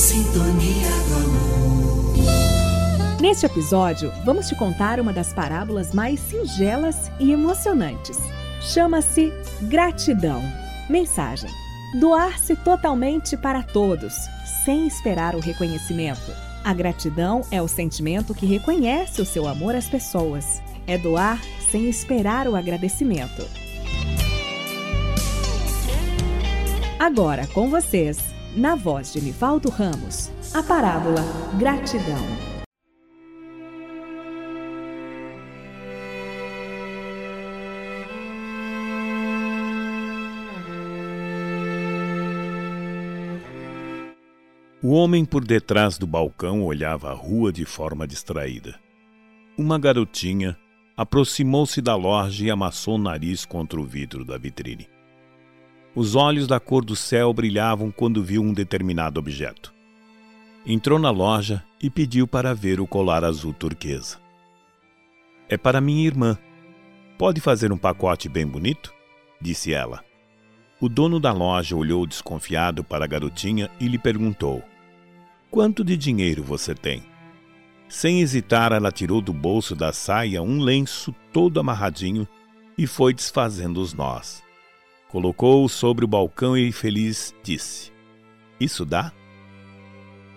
Sintonia do amor. Neste episódio, vamos te contar uma das parábolas mais singelas e emocionantes. Chama-se Gratidão. Mensagem: Doar-se totalmente para todos, sem esperar o reconhecimento. A gratidão é o sentimento que reconhece o seu amor às pessoas. É doar sem esperar o agradecimento. Agora com vocês, na voz de Nivaldo Ramos, a parábola Gratidão. O homem por detrás do balcão olhava a rua de forma distraída. Uma garotinha aproximou-se da loja e amassou o nariz contra o vidro da vitrine. Os olhos da cor do céu brilhavam quando viu um determinado objeto. Entrou na loja e pediu para ver o colar azul turquesa. É para minha irmã. Pode fazer um pacote bem bonito? disse ela. O dono da loja olhou desconfiado para a garotinha e lhe perguntou: Quanto de dinheiro você tem? Sem hesitar, ela tirou do bolso da saia um lenço todo amarradinho e foi desfazendo os nós. Colocou-o sobre o balcão e, feliz, disse: Isso dá?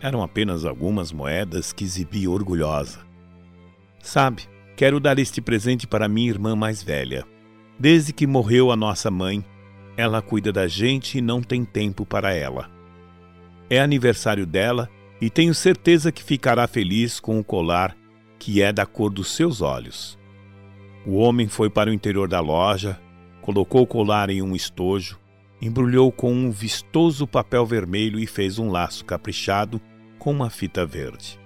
Eram apenas algumas moedas que exibia orgulhosa. Sabe, quero dar este presente para minha irmã mais velha. Desde que morreu a nossa mãe, ela cuida da gente e não tem tempo para ela. É aniversário dela e tenho certeza que ficará feliz com o colar que é da cor dos seus olhos. O homem foi para o interior da loja, colocou o colar em um estojo, embrulhou com um vistoso papel vermelho e fez um laço caprichado com uma fita verde.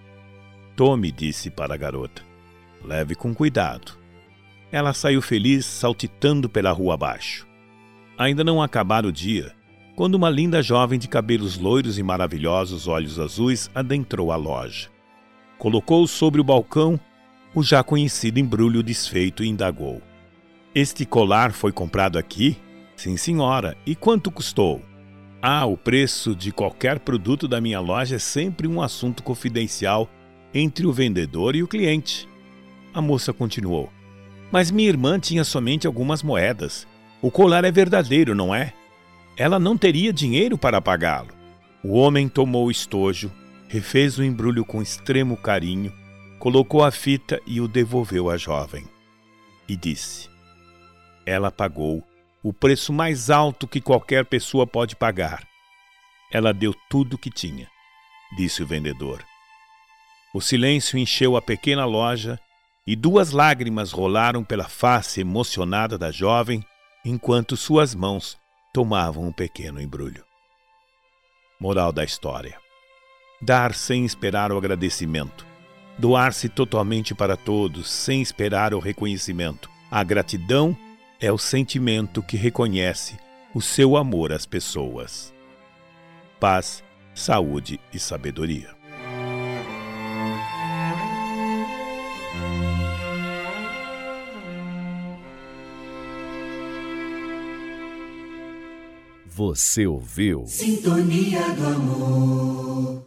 Tome, disse para a garota. Leve com cuidado. Ela saiu feliz, saltitando pela rua abaixo. Ainda não acabara o dia quando uma linda jovem de cabelos loiros e maravilhosos olhos azuis adentrou a loja. Colocou sobre o balcão o já conhecido embrulho desfeito e indagou: Este colar foi comprado aqui? Sim, senhora. E quanto custou? Ah, o preço de qualquer produto da minha loja é sempre um assunto confidencial entre o vendedor e o cliente. A moça continuou: Mas minha irmã tinha somente algumas moedas. O colar é verdadeiro, não é? ela não teria dinheiro para pagá-lo. O homem tomou o estojo, refez o embrulho com extremo carinho, colocou a fita e o devolveu à jovem. E disse: Ela pagou o preço mais alto que qualquer pessoa pode pagar. Ela deu tudo o que tinha, disse o vendedor. O silêncio encheu a pequena loja e duas lágrimas rolaram pela face emocionada da jovem enquanto suas mãos tomavam um pequeno embrulho. Moral da história: dar sem esperar o agradecimento. Doar-se totalmente para todos, sem esperar o reconhecimento. A gratidão é o sentimento que reconhece o seu amor às pessoas. Paz, saúde e sabedoria. Você ouviu? Sintonia do amor.